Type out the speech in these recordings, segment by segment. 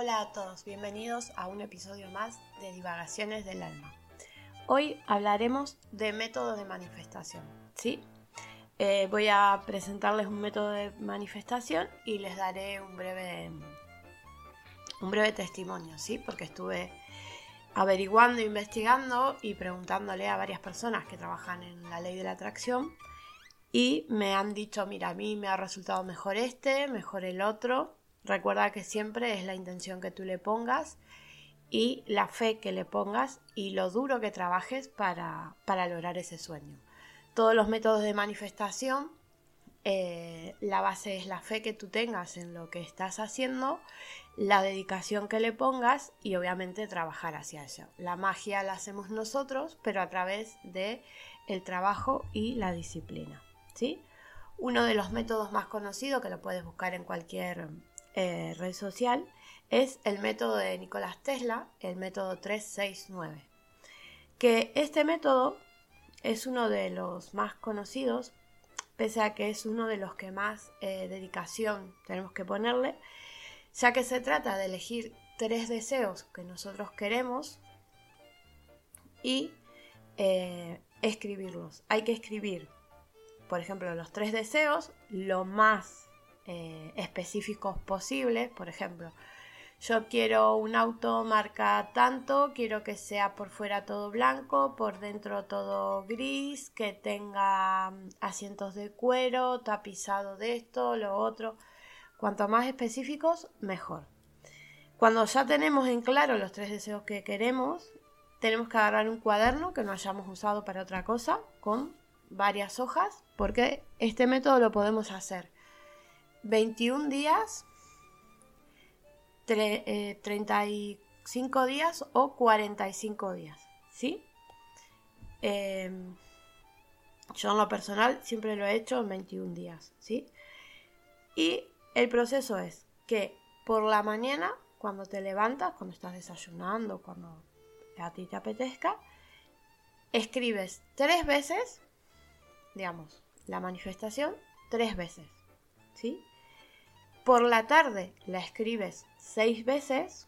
Hola a todos, bienvenidos a un episodio más de Divagaciones del Alma. Hoy hablaremos de métodos de manifestación, ¿sí? Eh, voy a presentarles un método de manifestación y les daré un breve, un breve testimonio, ¿sí? Porque estuve averiguando, investigando y preguntándole a varias personas que trabajan en la ley de la atracción y me han dicho, mira, a mí me ha resultado mejor este, mejor el otro Recuerda que siempre es la intención que tú le pongas y la fe que le pongas y lo duro que trabajes para, lograr ese sueño. Todos los métodos de manifestación, eh, la base es la fe que tú tengas en lo que estás haciendo, la dedicación que le pongas y obviamente trabajar hacia ello. La magia la hacemos nosotros, pero a través de el trabajo y la disciplina. ¿sí? Uno de los métodos más conocidos que lo puedes buscar en cualquier eh, red social es el método de Nicolás Tesla, el método 369. Que este método es uno de los más conocidos, pese a que es uno de los que más eh, dedicación tenemos que ponerle, ya que se trata de elegir tres deseos que nosotros queremos y eh, escribirlos. Hay que escribir, por ejemplo, los tres deseos lo más eh, específicos posibles. Por ejemplo, yo quiero un auto marca tanto, quiero que sea por fuera todo blanco, por dentro todo gris, que tenga mm, asientos de cuero, tapizado de esto, lo otro. Cuanto más específicos, mejor. Cuando ya tenemos en claro los tres deseos que queremos, tenemos que agarrar un cuaderno que no hayamos usado para otra cosa, con varias hojas, porque este método lo podemos hacer 21 días, 35 eh, días o 45 días, ¿sí? Em, yo en lo personal siempre lo he hecho en 21 días, ¿sí? Y el proceso es que por la mañana, cuando te levantas, cuando estás desayunando, cuando a ti te apetezca, escribes tres veces, digamos, la manifestación tres veces, ¿sí? Por la tarde la escribes seis veces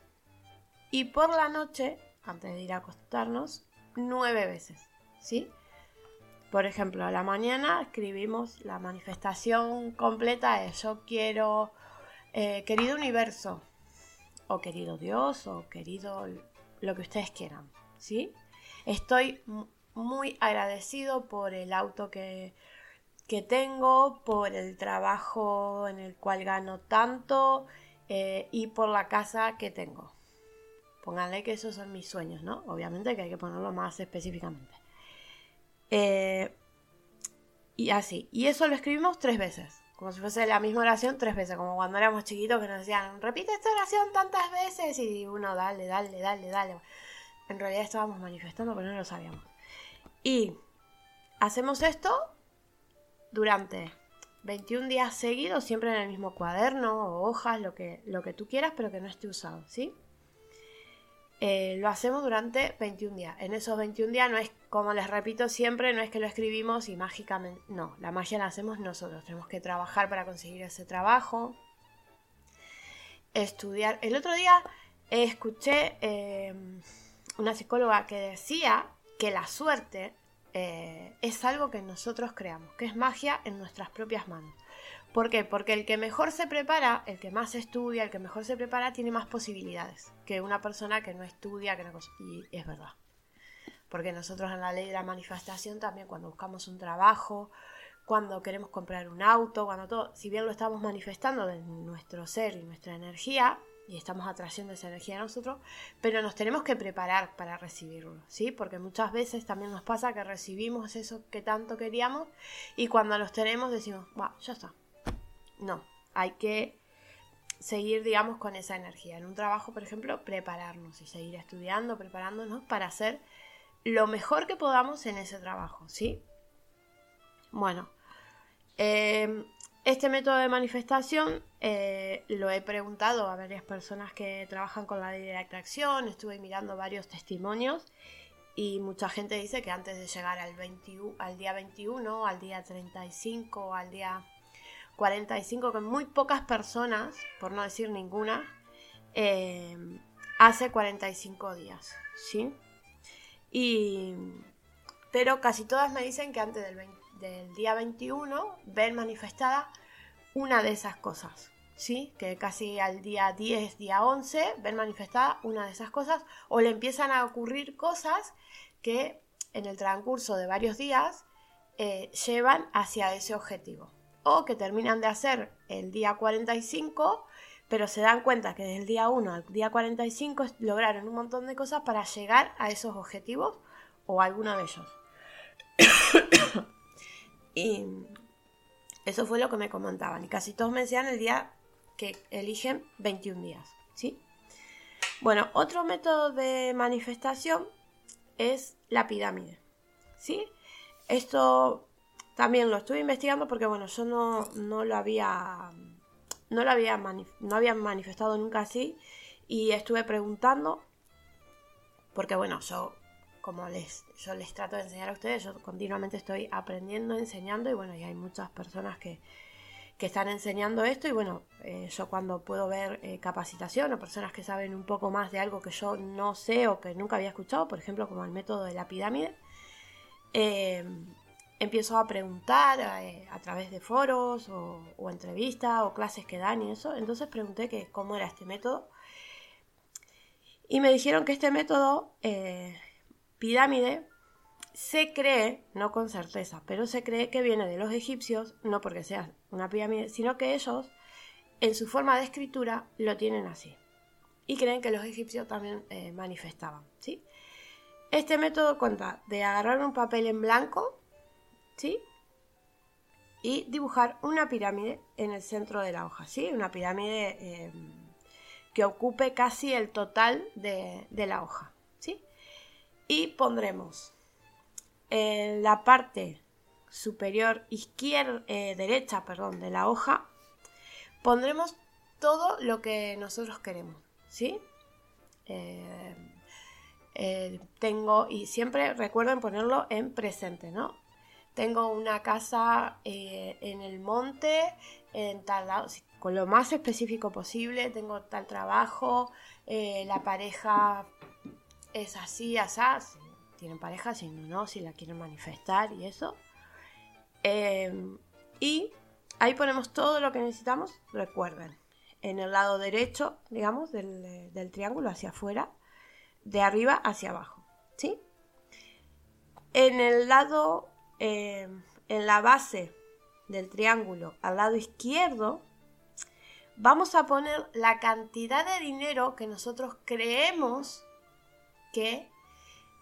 y por la noche, antes de ir a acostarnos, nueve veces. ¿Sí? Por ejemplo, a la mañana escribimos la manifestación completa de yo quiero, eh, querido universo, o querido Dios, o querido lo que ustedes quieran. ¿Sí? Estoy muy agradecido por el auto que que tengo, por el trabajo en el cual gano tanto eh, y por la casa que tengo. Pónganle que esos son mis sueños, ¿no? Obviamente que hay que ponerlo más específicamente. Eh, y así. Y eso lo escribimos tres veces. Como si fuese la misma oración tres veces. Como cuando éramos chiquitos que nos decían, repite esta oración tantas veces. Y uno, dale, dale, dale, dale. En realidad estábamos manifestando, pero no lo sabíamos. Y hacemos esto durante 21 días seguidos, siempre en el mismo cuaderno o hojas, lo que, lo que tú quieras, pero que no esté usado, ¿sí? Eh, lo hacemos durante 21 días. En esos 21 días no es, como les repito siempre, no es que lo escribimos y mágicamente, no, la magia la hacemos nosotros. Tenemos que trabajar para conseguir ese trabajo, estudiar. El otro día escuché eh, una psicóloga que decía que la suerte eh, es algo que nosotros creamos, que es magia en nuestras propias manos. ¿Por qué? Porque el que mejor se prepara, el que más estudia, el que mejor se prepara, tiene más posibilidades que una persona que no estudia, que no... Y es verdad. Porque nosotros en la ley de la manifestación también cuando buscamos un trabajo, cuando queremos comprar un auto, cuando todo, si bien lo estamos manifestando de nuestro ser y nuestra energía, y estamos atrayendo esa energía a nosotros, pero nos tenemos que preparar para recibirlo, ¿sí? Porque muchas veces también nos pasa que recibimos eso que tanto queríamos y cuando los tenemos decimos, va, ya está. No, hay que seguir, digamos, con esa energía. En un trabajo, por ejemplo, prepararnos y seguir estudiando, preparándonos para hacer lo mejor que podamos en ese trabajo, ¿sí? Bueno, eh, este método de manifestación eh, lo he preguntado a varias personas que trabajan con la ley de atracción, estuve mirando varios testimonios y mucha gente dice que antes de llegar al, al día 21, al día 35, al día 45, que muy pocas personas, por no decir ninguna, eh, hace 45 días, ¿sí? Y, pero casi todas me dicen que antes del, del día 21 ven manifestada una de esas cosas, ¿sí? Que casi al día 10, día 11 ven manifestada una de esas cosas o le empiezan a ocurrir cosas que en el transcurso de varios días eh, llevan hacia ese objetivo. O que terminan de hacer el día 45, pero se dan cuenta que desde el día 1 al día 45 lograron un montón de cosas para llegar a esos objetivos o alguno de ellos. Eso fue lo que me comentaban. Y casi todos me decían el día que eligen 21 días. ¿sí? Bueno, otro método de manifestación es la pirámide. ¿sí? Esto también lo estuve investigando porque, bueno, yo no, no lo había. No lo había, no había manifestado nunca así. Y estuve preguntando. Porque, bueno, yo, como les, yo les trato de enseñar a ustedes, yo continuamente estoy aprendiendo, enseñando. Y bueno, y hay muchas personas que, que están enseñando esto y bueno, eh, yo cuando puedo ver eh, capacitación o personas que saben un poco más de algo que yo no sé o que nunca había escuchado, por ejemplo como el método de la pirámide, eh, empiezo a preguntar a través de foros o, entrevistas o clases que dan y eso, entonces pregunté que cómo era este método y me dijeron que este método pirámide se cree, no con certeza, pero se cree que viene de los egipcios, no porque sea una pirámide, sino que ellos, en su forma de escritura, lo tienen así. Y creen que los egipcios también eh, manifestaban, ¿sí? Este método cuenta de agarrar un papel en blanco, ¿sí? Y dibujar una pirámide en el centro de la hoja, ¿sí? Una pirámide em, que ocupe casi el total de, la hoja. Y pondremos en la parte superior izquierda, eh, derecha, perdón, de la hoja, pondremos todo lo que nosotros queremos, ¿sí? Eh, eh, tengo, y siempre recuerden ponerlo en presente, ¿no? Tengo una casa en el monte, en tal lado, con lo más específico posible, tengo tal trabajo, la pareja es así, así, tienen pareja, si no, si la quieren manifestar y eso. Em, y ahí ponemos todo lo que necesitamos, recuerden, en el lado derecho, digamos, del, triángulo hacia afuera, de arriba hacia abajo, ¿sí? En el lado, em, en la base del triángulo, al lado izquierdo, vamos a poner la cantidad de dinero que nosotros creemos que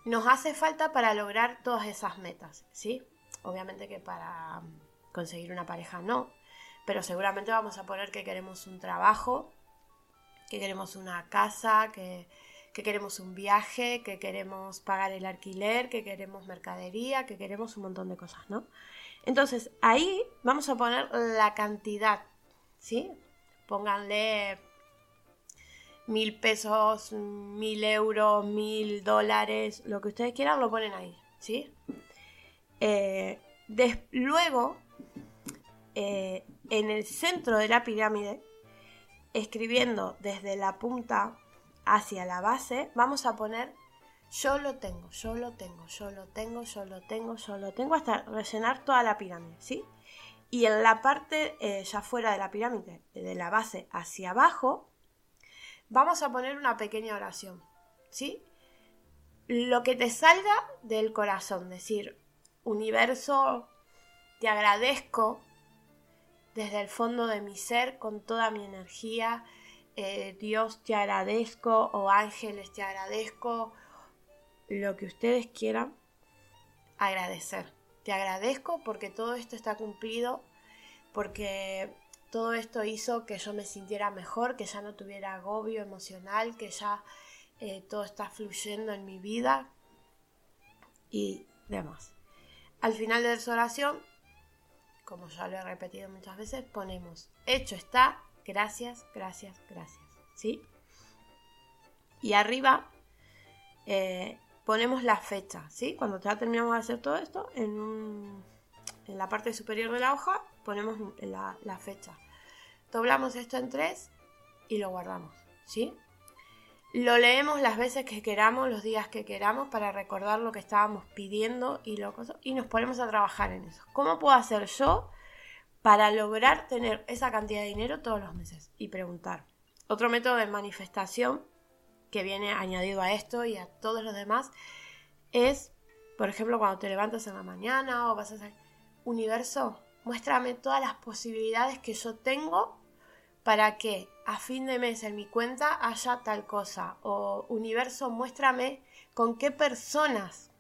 nos hace falta para lograr todas esas metas, ¿sí? Obviamente que para conseguir una pareja no, pero seguramente vamos a poner que queremos un trabajo, que queremos una casa, que, queremos un viaje, que queremos pagar el alquiler, que queremos mercadería, que queremos un montón de cosas, ¿no? Entonces, ahí vamos a poner la cantidad, ¿sí? Pónganle mil pesos, mil euros, mil dólares, lo que ustedes quieran, lo ponen ahí, ¿sí? Eh, luego, eh, en el centro de la pirámide, escribiendo desde la punta hacia la base, vamos a poner yo lo tengo, yo lo tengo, yo lo tengo, yo lo tengo, yo lo tengo, hasta rellenar toda la pirámide, ¿sí? Y en la parte eh, ya fuera de la pirámide, de la base hacia abajo, vamos a poner una pequeña oración, ¿sí? Lo que te salga del corazón, decir, universo, te agradezco desde el fondo de mi ser, con toda mi energía, eh, Dios te agradezco o ángeles te agradezco, lo que ustedes quieran agradecer. Te agradezco porque todo esto está cumplido, porque todo esto hizo que yo me sintiera mejor, que ya no tuviera agobio emocional, que ya eh, todo está fluyendo en mi vida y demás. Al final de esa oración, como ya lo he repetido muchas veces, ponemos hecho está, gracias, gracias, gracias. ¿Sí? Y arriba eh, ponemos la fecha, ¿sí? Cuando ya terminamos de hacer todo esto, en la parte superior de la hoja ponemos la, fecha. Doblamos esto en tres y lo guardamos, ¿sí? Lo leemos las veces que queramos, los días que queramos, para recordar lo que estábamos pidiendo y, lo, y nos ponemos a trabajar en eso. ¿Cómo puedo hacer yo para lograr tener esa cantidad de dinero todos los meses? Y preguntar. Otro método de manifestación que viene añadido a esto y a todos los demás es, por ejemplo, cuando te levantas en la mañana o vas a universo, muéstrame todas las posibilidades que yo tengo para que a fin de mes en mi cuenta haya tal cosa. O universo, muéstrame con qué personas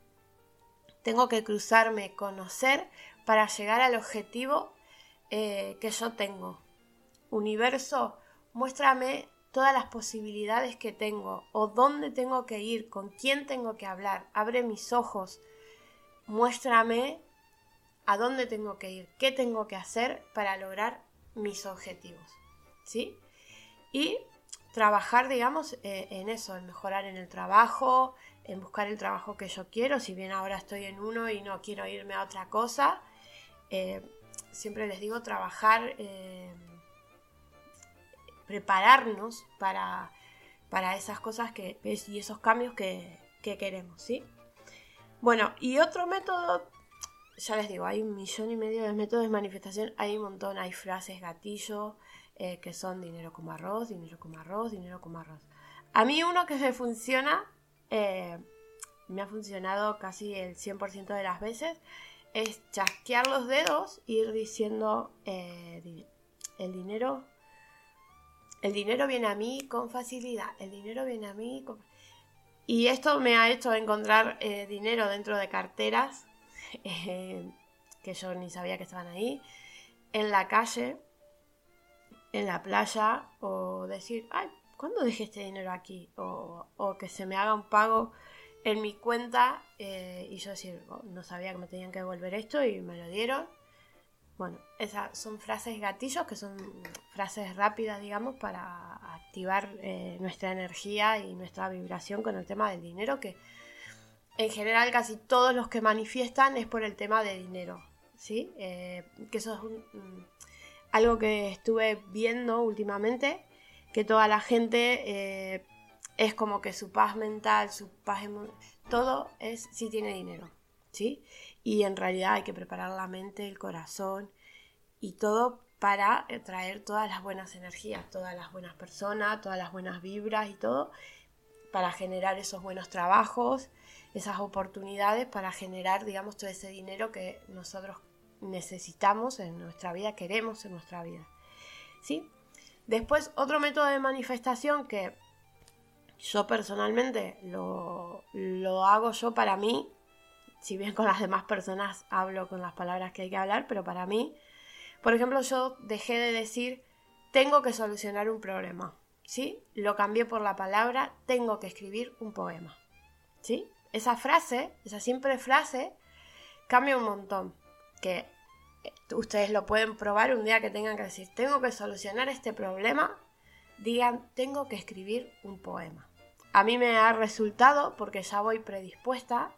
tengo que cruzarme, conocer para llegar al objetivo eh, que yo tengo. Universo, muéstrame todas las posibilidades que tengo o dónde tengo que ir, con quién tengo que hablar. Abre mis ojos, muéstrame a dónde tengo que ir, qué tengo que hacer para lograr mis objetivos. ¿sí? Y trabajar, digamos, eh, en eso, en mejorar en el trabajo, en buscar el trabajo que yo quiero, si bien ahora estoy en uno y no quiero irme a otra cosa, eh, siempre les digo trabajar, eh, prepararnos para, para, esas cosas que, y esos cambios que, que queremos, ¿sí? Bueno, y otro método ya les digo, hay un millón y medio de métodos de manifestación, hay un montón, hay frases gatillo, eh, que son dinero como arroz, dinero como arroz, dinero como arroz. A mí uno que me funciona, eh, me ha funcionado casi el 100% de las veces, es chasquear los dedos e ir diciendo eh, el dinero el dinero viene a mí con facilidad el dinero viene a mí con... y esto me ha hecho encontrar dinero dentro de carteras que yo ni sabía que estaban ahí en la calle en la playa o decir, ay, ¿cuándo dejé este dinero aquí? O, que se me haga un pago en mi cuenta eh, y yo decir, oh, no sabía que me tenían que devolver esto y me lo dieron. Bueno, esas son frases gatillos que son frases rápidas, digamos, para activar eh, nuestra energía y nuestra vibración con el tema del dinero, que en general casi todos los que manifiestan es por el tema de dinero, ¿sí? Eh, que eso es algo que estuve viendo últimamente, que toda la gente eh, es como que su paz mental, su paz todo es si tiene dinero, ¿sí? Y en realidad hay que preparar la mente, el corazón y todo para traer todas las buenas energías, todas las buenas personas, todas las buenas vibras y todo, para generar esos buenos trabajos, esas oportunidades, para generar, digamos, todo ese dinero que nosotros necesitamos en nuestra vida, queremos en nuestra vida. ¿Sí? Después, otro método de manifestación que yo personalmente lo, lo hago yo para mí, si bien con las demás personas hablo con las palabras que hay que hablar, pero para mí, por ejemplo, yo dejé de decir tengo que solucionar un problema, ¿sí? Lo cambié por la palabra tengo que escribir un poema, ¿sí? Esa frase, esa simple frase, cambia un montón que eh, ustedes lo pueden probar un día que tengan que decir, tengo que solucionar este problema, digan, tengo que escribir un poema. A mí me ha resultado porque ya voy predispuesta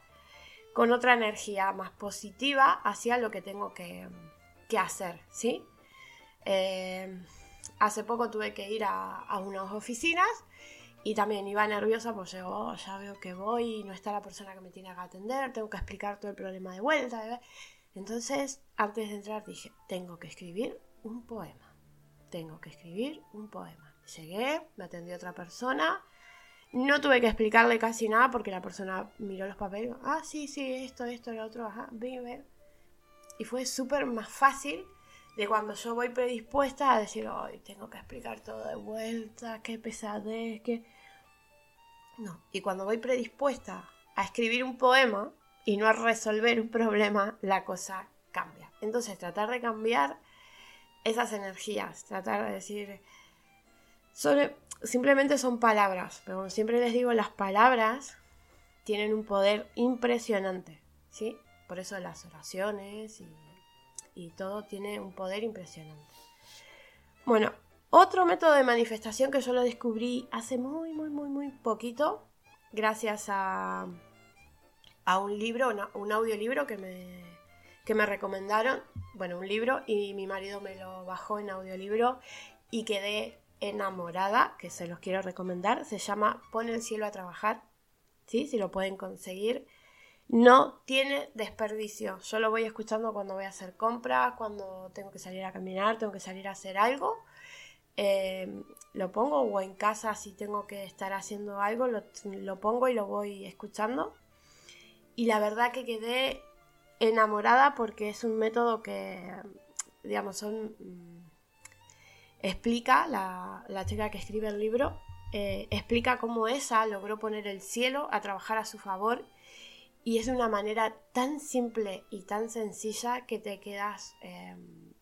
con otra energía más positiva hacia lo que tengo que, hacer, ¿sí? Eh, hace poco tuve que ir a, unas oficinas y también iba nerviosa porque oh, ya veo que voy y no está la persona que me tiene que atender, tengo que explicar todo el problema de vuelta. Entonces, antes de entrar dije, tengo que escribir un poema. Tengo que escribir un poema. Llegué, me atendió otra persona. No tuve que explicarle casi nada porque la persona miró los papeles. Ah, sí, sí, esto, esto, lo otro, ajá, vive. Y fue súper más fácil de cuando yo voy predispuesta a decir, ay, tengo que explicar todo de vuelta, qué pesadez, qué... No, y cuando voy predispuesta a escribir un poema, y no a resolver un problema, la cosa cambia. Entonces, tratar de cambiar esas energías, tratar de decir, simplemente son palabras, pero como siempre les digo, las palabras tienen un poder impresionante, ¿sí? Por eso las oraciones y, y todo tiene un poder impresionante. Bueno, otro método de manifestación que yo lo descubrí hace muy, muy, muy, muy poquito, gracias a a un libro, un audiolibro que me, que me recomendaron, bueno, un libro y mi marido me lo bajó en audiolibro y quedé enamorada, que se los quiero recomendar. Se llama Pon el cielo a trabajar. ¿Sí? Si lo pueden conseguir. No tiene desperdicio. Yo lo voy escuchando cuando voy a hacer compras, cuando tengo que salir a caminar, tengo que salir a hacer algo. Eh, lo pongo o en casa si tengo que estar haciendo algo, lo, lo pongo y lo voy escuchando. Y la verdad que quedé enamorada porque es un método que, digamos, son mm, explica, la, chica que escribe el libro, eh, explica cómo esa logró poner el cielo a trabajar a su favor y es de una manera tan simple y tan sencilla que te quedas, em,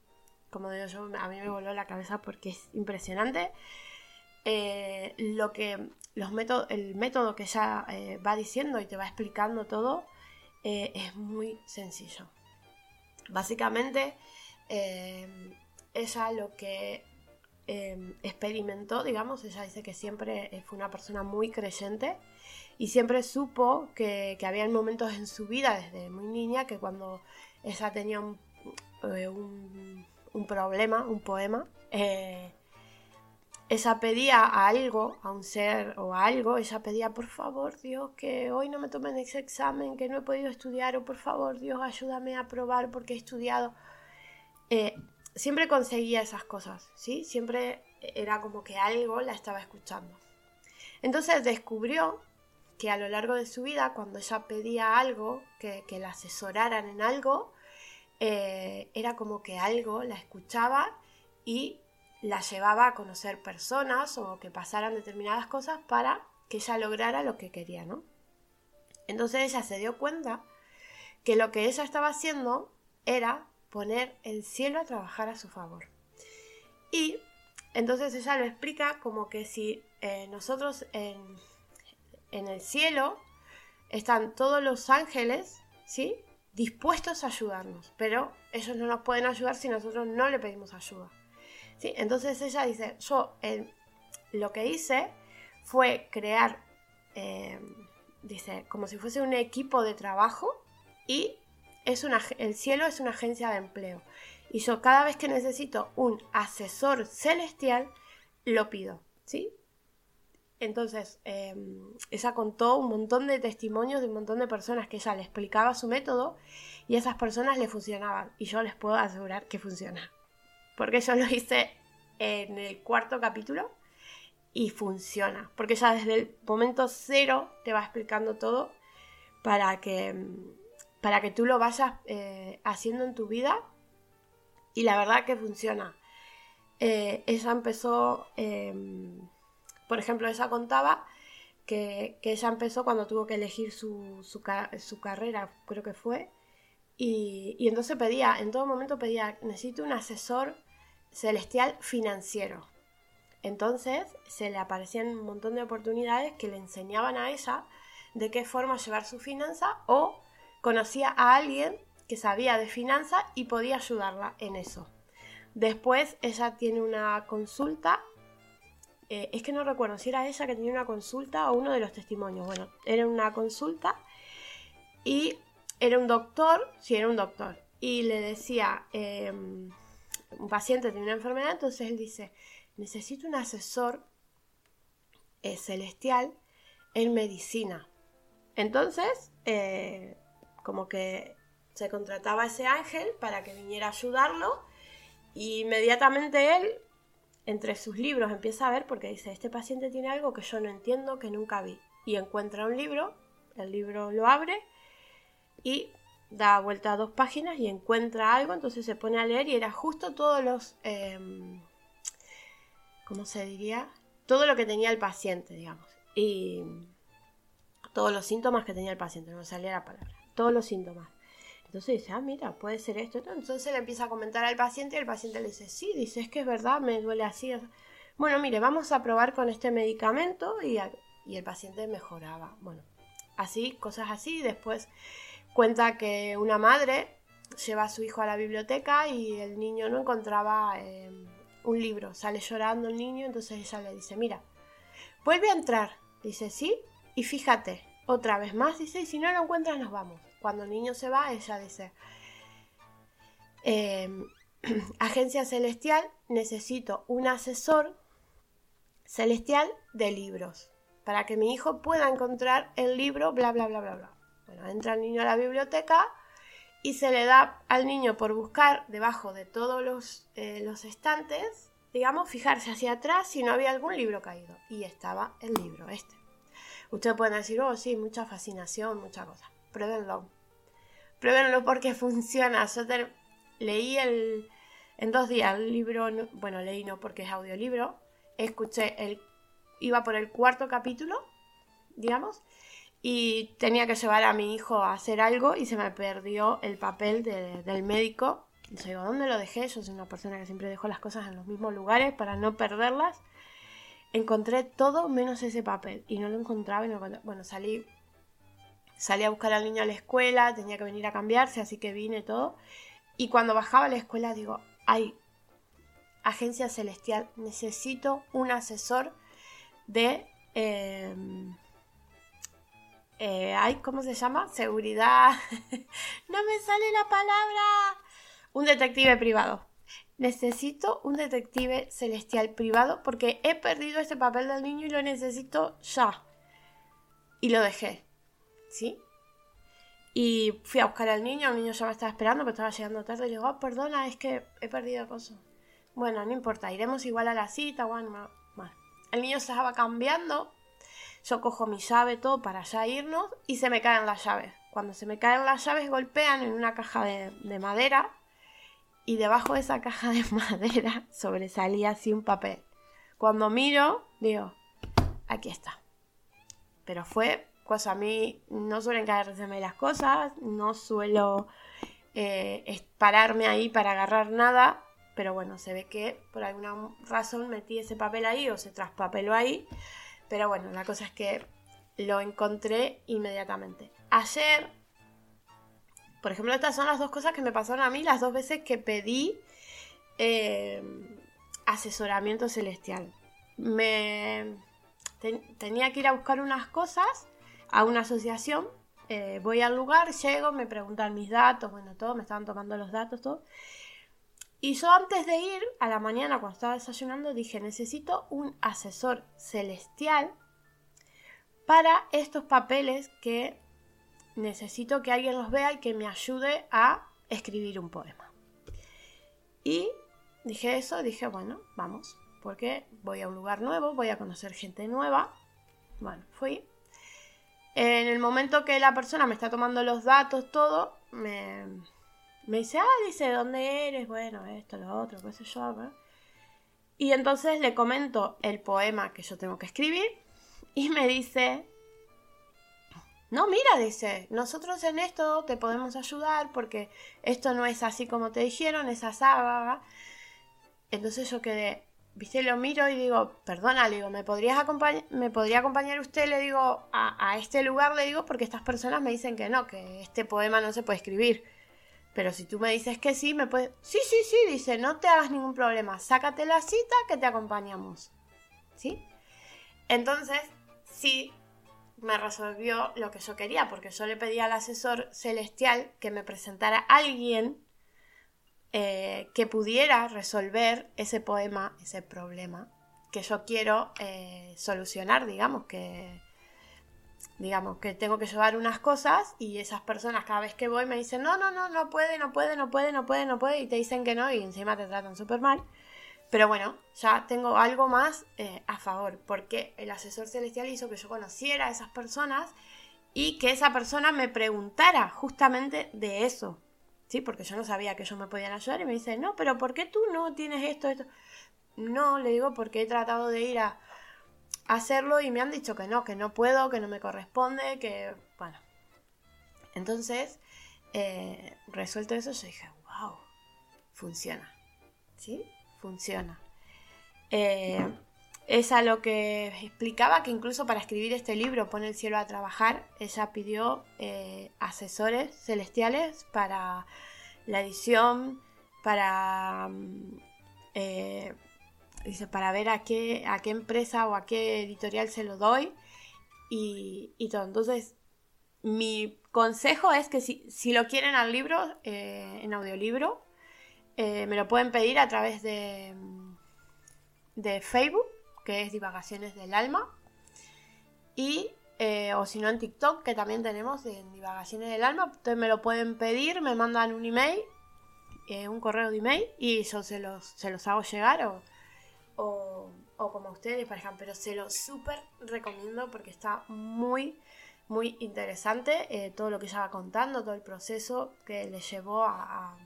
como digo yo, a mí me voló la cabeza porque es impresionante. Eh, lo que los métodos, el método que ella eh, va diciendo y te va explicando todo es muy sencillo. Básicamente, em, ella lo que Em, experimentó, digamos, ella dice que siempre eh, fue una persona muy creyente y siempre supo que, había momentos en su vida desde muy niña que cuando ella tenía un, eh, problema, un poema, eh, ella pedía a algo, a un ser o a algo, ella pedía, por favor, Dios, que hoy no me tomen ese examen, que no he podido estudiar, o por favor, Dios, ayúdame a probar porque he estudiado siempre conseguía esas cosas, ¿sí? Siempre era como que algo la estaba escuchando. Entonces descubrió que a lo largo de su vida, cuando ella pedía algo, que, la asesoraran en algo, eh, era como que algo la escuchaba y la llevaba a conocer personas o que pasaran determinadas cosas para que ella lograra lo que quería, ¿no? Entonces ella se dio cuenta que lo que ella estaba haciendo era poner el cielo a trabajar a su favor. Y entonces ella lo explica como que si eh, nosotros en, en, el cielo están todos los ángeles, ¿sí? Dispuestos a ayudarnos, pero ellos no nos pueden ayudar si nosotros no le pedimos ayuda. ¿sí? Entonces ella dice, yo lo que hice fue crear, eh, dice, como si fuese un equipo de trabajo y el cielo es una agencia de empleo. Y yo cada vez que necesito un asesor celestial, lo pido. ¿Sí? Entonces, em, ella contó un montón de testimonios de un montón de personas que ella le explicaba su método y esas personas le funcionaban. Y yo les puedo asegurar que funciona. Porque yo lo hice en el cuarto capítulo y funciona. Porque ya desde el momento cero te va explicando todo para que em, para que tú lo vayas eh, haciendo en tu vida y la verdad que funciona. Eh, ella empezó, em, por ejemplo, ella contaba que, ella empezó cuando tuvo que elegir su, su, carrera, creo que fue, y, y, entonces pedía, en todo momento pedía, necesito un asesor celestial financiero. Entonces se le aparecían un montón de oportunidades que le enseñaban a ella de qué forma llevar su finanza o conocía a alguien que sabía de finanzas y podía ayudarla en eso. Después ella tiene una consulta, eh, es que no recuerdo si era ella que tenía una consulta o uno de los testimonios. Bueno, era una consulta y era un doctor, sí, era un doctor, y le decía, em, un paciente tiene una enfermedad, entonces él dice, necesito un asesor eh, celestial en medicina. Entonces, eh, como que se contrataba a ese ángel para que viniera a ayudarlo y inmediatamente él, entre sus libros, empieza a ver porque dice, este paciente tiene algo que yo no entiendo, que nunca vi. Y encuentra un libro, el libro lo abre y da vuelta a dos páginas y encuentra algo, entonces se pone a leer y era justo todos los... Em, ¿Cómo se diría? Todo lo que tenía el paciente, digamos. Y todos los síntomas que tenía el paciente, no salía la palabra todos los síntomas. Entonces dice, ah, mira, puede ser esto. Entonces le empieza a comentar al paciente y el paciente le dice, sí, dice, es que es verdad, me duele así. Bueno, mire, vamos a probar con este medicamento y, y el paciente mejoraba. Bueno, así, cosas así. Después cuenta que una madre lleva a su hijo a la biblioteca y el niño no encontraba em, un libro. Sale llorando el niño, entonces ella le dice, mira, vuelve a entrar. Dice, sí, y fíjate, otra vez más, dice, y si no lo encuentras nos vamos cuando el niño se va, ella dice, em, agencia celestial, necesito un asesor celestial de libros, para que mi hijo pueda encontrar el libro, bla, bla, bla, bla, bla. Bueno, entra el niño a la biblioteca y se le da al niño por buscar debajo de todos los, eh, los estantes, digamos, fijarse hacia atrás si no había algún libro caído. Y estaba el libro este. Ustedes pueden decir, oh, sí, mucha fascinación, mucha cosa. Pruébenlo. Pruébenlo porque funciona. Yo leí el, en dos días el libro, bueno, leí no porque es audiolibro. Escuché el, iba por el cuarto capítulo, digamos, y tenía que llevar a mi hijo a hacer algo y se me perdió el papel del médico. Y yo ¿dónde lo dejé? Yo soy una persona que siempre dejo las cosas en los mismos lugares para no perderlas. Encontré todo menos ese papel y no lo encontraba y no Bueno, salí, salí a buscar al niño a la escuela, tenía que venir a cambiarse, así que vine todo. Y cuando bajaba a la escuela digo, ay, agencia celestial, necesito un asesor de... Em, eh, ¿cómo se llama? Seguridad. no me sale la palabra. Un detective privado. Necesito un detective celestial privado porque he perdido este papel del niño y lo necesito ya. Y lo dejé. ¿Sí? Y fui a buscar al niño, el niño ya me estaba esperando, pero estaba llegando tarde. Y digo, oh, perdona, es que he perdido cosas. Bueno, no importa, iremos igual a la cita. Bueno, El niño se estaba cambiando yo cojo mi llave, todo para ya irnos y se me caen las llaves. Cuando se me caen las llaves golpean en una caja de, madera y debajo de esa caja de madera sobresalía así un papel. Cuando miro, digo, aquí está. Pero fue, pues a mí no suelen caerse las cosas, no suelo eh, pararme ahí para agarrar nada, pero bueno, se ve que por alguna razón metí ese papel ahí o se traspapeló ahí pero bueno, la cosa es que lo encontré inmediatamente. Ayer, por ejemplo, estas son las dos cosas que me pasaron a mí las dos veces que pedí eh, asesoramiento celestial. Me tenía que ir a buscar unas cosas a una asociación. Eh, voy al lugar, llego, me preguntan mis datos, bueno, todo, me estaban tomando los datos, todo. Y yo antes de ir a la mañana cuando estaba desayunando dije, necesito un asesor celestial para estos papeles que necesito que alguien los vea y que me ayude a escribir un poema. Y dije eso, dije, bueno, vamos, porque voy a un lugar nuevo, voy a conocer gente nueva. Bueno, fui. En el momento que la persona me está tomando los datos, todo, me, me dice, ah, dice, ¿dónde eres? Bueno, esto, lo otro, qué sé yo. Y entonces le comento el poema que yo tengo que escribir y me dice, no, mira, dice, nosotros en esto te podemos ayudar porque esto no es así como te dijeron, esa sábado. Entonces yo quedé, viste, lo miro y digo, perdona, le digo, ¿me, podrías acompañar, ¿me podría acompañar usted, le digo, a, este lugar, le digo, porque estas personas me dicen que no, que este poema no se puede escribir. Pero si tú me dices que sí, me puedes... Sí, sí, sí, dice, no te hagas ningún problema, sácate la cita que te acompañamos. ¿Sí? Entonces, sí, me resolvió lo que yo quería, porque yo le pedí al asesor celestial que me presentara a alguien eh, que pudiera resolver ese poema, ese problema que yo quiero eh, solucionar, digamos, que, digamos, que tengo que llevar unas cosas y esas personas cada vez que voy me dicen, no, no, no, no puede, no puede, no puede, no puede, no puede, y te dicen que no y encima te tratan súper mal. Pero bueno, ya tengo algo más eh, a favor, porque el asesor celestial hizo que yo conociera a esas personas y que esa persona me preguntara justamente de eso. Sí, porque yo no sabía que ellos me podían ayudar y me dice, no, pero ¿por qué tú no tienes esto, esto? No, le digo, porque he tratado de ir a, hacerlo y me han dicho que no, que no puedo, que no me corresponde, que bueno. Entonces, eh, resuelto eso, yo dije, wow, funciona. ¿Sí? Funciona. Eh, es a lo que explicaba que incluso para escribir este libro, Pone el cielo a trabajar, ella pidió eh, asesores celestiales para la edición, para mm, Dice, para ver a qué, a qué empresa o a qué editorial se lo doy y, todo. Entonces, mi consejo es que si, si lo quieren al libro, eh, en audiolibro, eh, me lo pueden pedir a través de, de Facebook, que es Divagaciones del Alma. Y, eh, o si no, en TikTok, que también tenemos en Divagaciones del Alma. Ustedes me lo pueden pedir, me mandan un email, eh, un correo de email, y yo se los, se los hago llegar o, o, como ustedes parejan. Pero se lo súper recomiendo porque está muy muy interesante eh, todo lo que ella va contando, todo el proceso que le llevó a,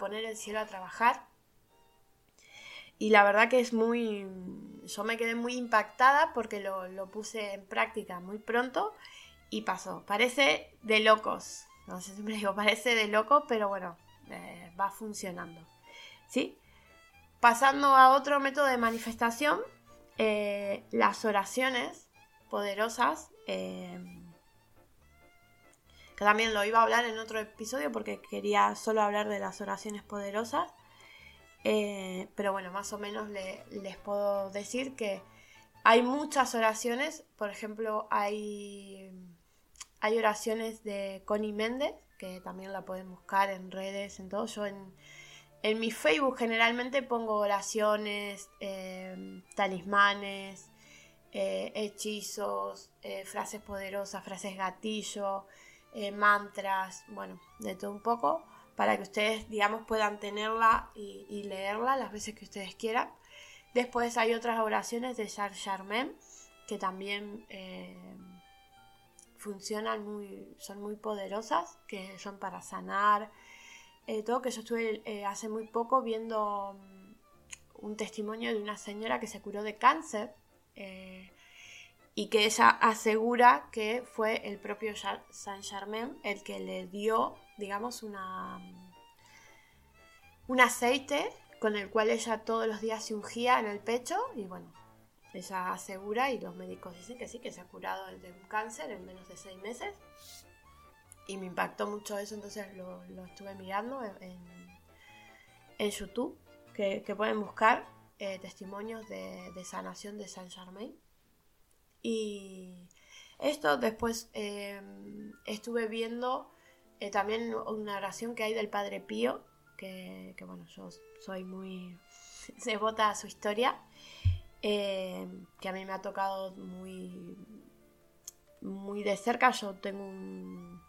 poner el cielo a trabajar. Y la verdad que es muy... Yo me quedé muy impactada porque lo, puse en práctica muy pronto y pasó. Parece de locos. No sé, siempre digo, parece de loco, pero bueno, eh, va funcionando. ¿Sí? Pasando a otro método de manifestación, eh, las oraciones poderosas que también lo iba a hablar en otro episodio porque quería solo hablar de las oraciones poderosas. Eh, pero bueno, más o menos les puedo decir que hay muchas oraciones. Por ejemplo, hay, hay oraciones de Connie Méndez, que también la pueden buscar en redes, en todo. Yo en, en mi Facebook generalmente pongo oraciones, eh, talismanes, eh, hechizos, frases poderosas, frases gatillo. Eh, mantras, bueno, de todo un poco, para que ustedes, digamos, puedan tenerla y, leerla las veces que ustedes quieran. Después hay otras oraciones de Char Charmaine que también eh, funcionan muy, son muy poderosas, que son para sanar. Eh, todo que yo estuve hace muy poco viendo mm, un testimonio de una señora que se curó de cáncer y que ella asegura que fue el propio Saint Germain el que le dio, digamos, una, un aceite con el cual ella todos los días se ungía en el pecho y bueno, ella asegura y los médicos dicen que sí, que se ha curado de un cáncer en menos de seis meses. Y me impactó mucho eso, entonces lo, estuve mirando en, en, YouTube, que, pueden buscar eh, testimonios de, de, sanación de Saint Germain. Y esto después em, estuve viendo eh, también una oración que hay del Padre Pío, que, bueno, yo soy muy devota a su historia, em, que a mí me ha tocado muy, muy de cerca. Yo tengo un,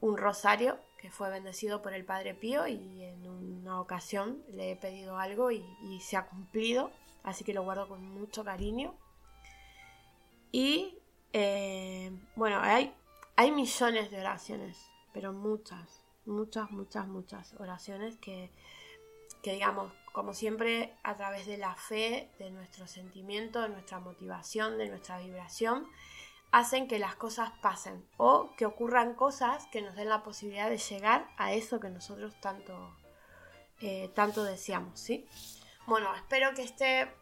un rosario que fue bendecido por el Padre Pío y en una ocasión le he pedido algo y se ha cumplido, así que lo guardo con mucho cariño. Y eh, bueno, hay, hay millones de oraciones, pero muchas, muchas, muchas, muchas oraciones que, que digamos, como siempre, a través de la fe, de nuestro sentimiento, de nuestra motivación, de nuestra vibración, hacen que las cosas pasen o que ocurran cosas que nos den la posibilidad de llegar a eso que nosotros tanto, eh, tanto deseamos, ¿sí? Bueno, espero que este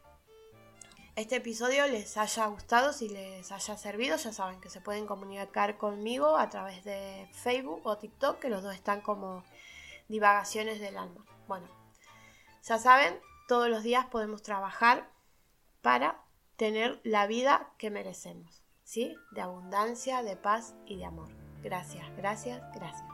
este episodio les haya gustado, si les haya servido, ya saben que se pueden comunicar conmigo a través de Facebook o TikTok, que los dos están como divagaciones del alma. Bueno, ya saben, todos los días podemos trabajar para tener la vida que merecemos, ¿sí? De abundancia, de paz y de amor. Gracias, gracias, gracias.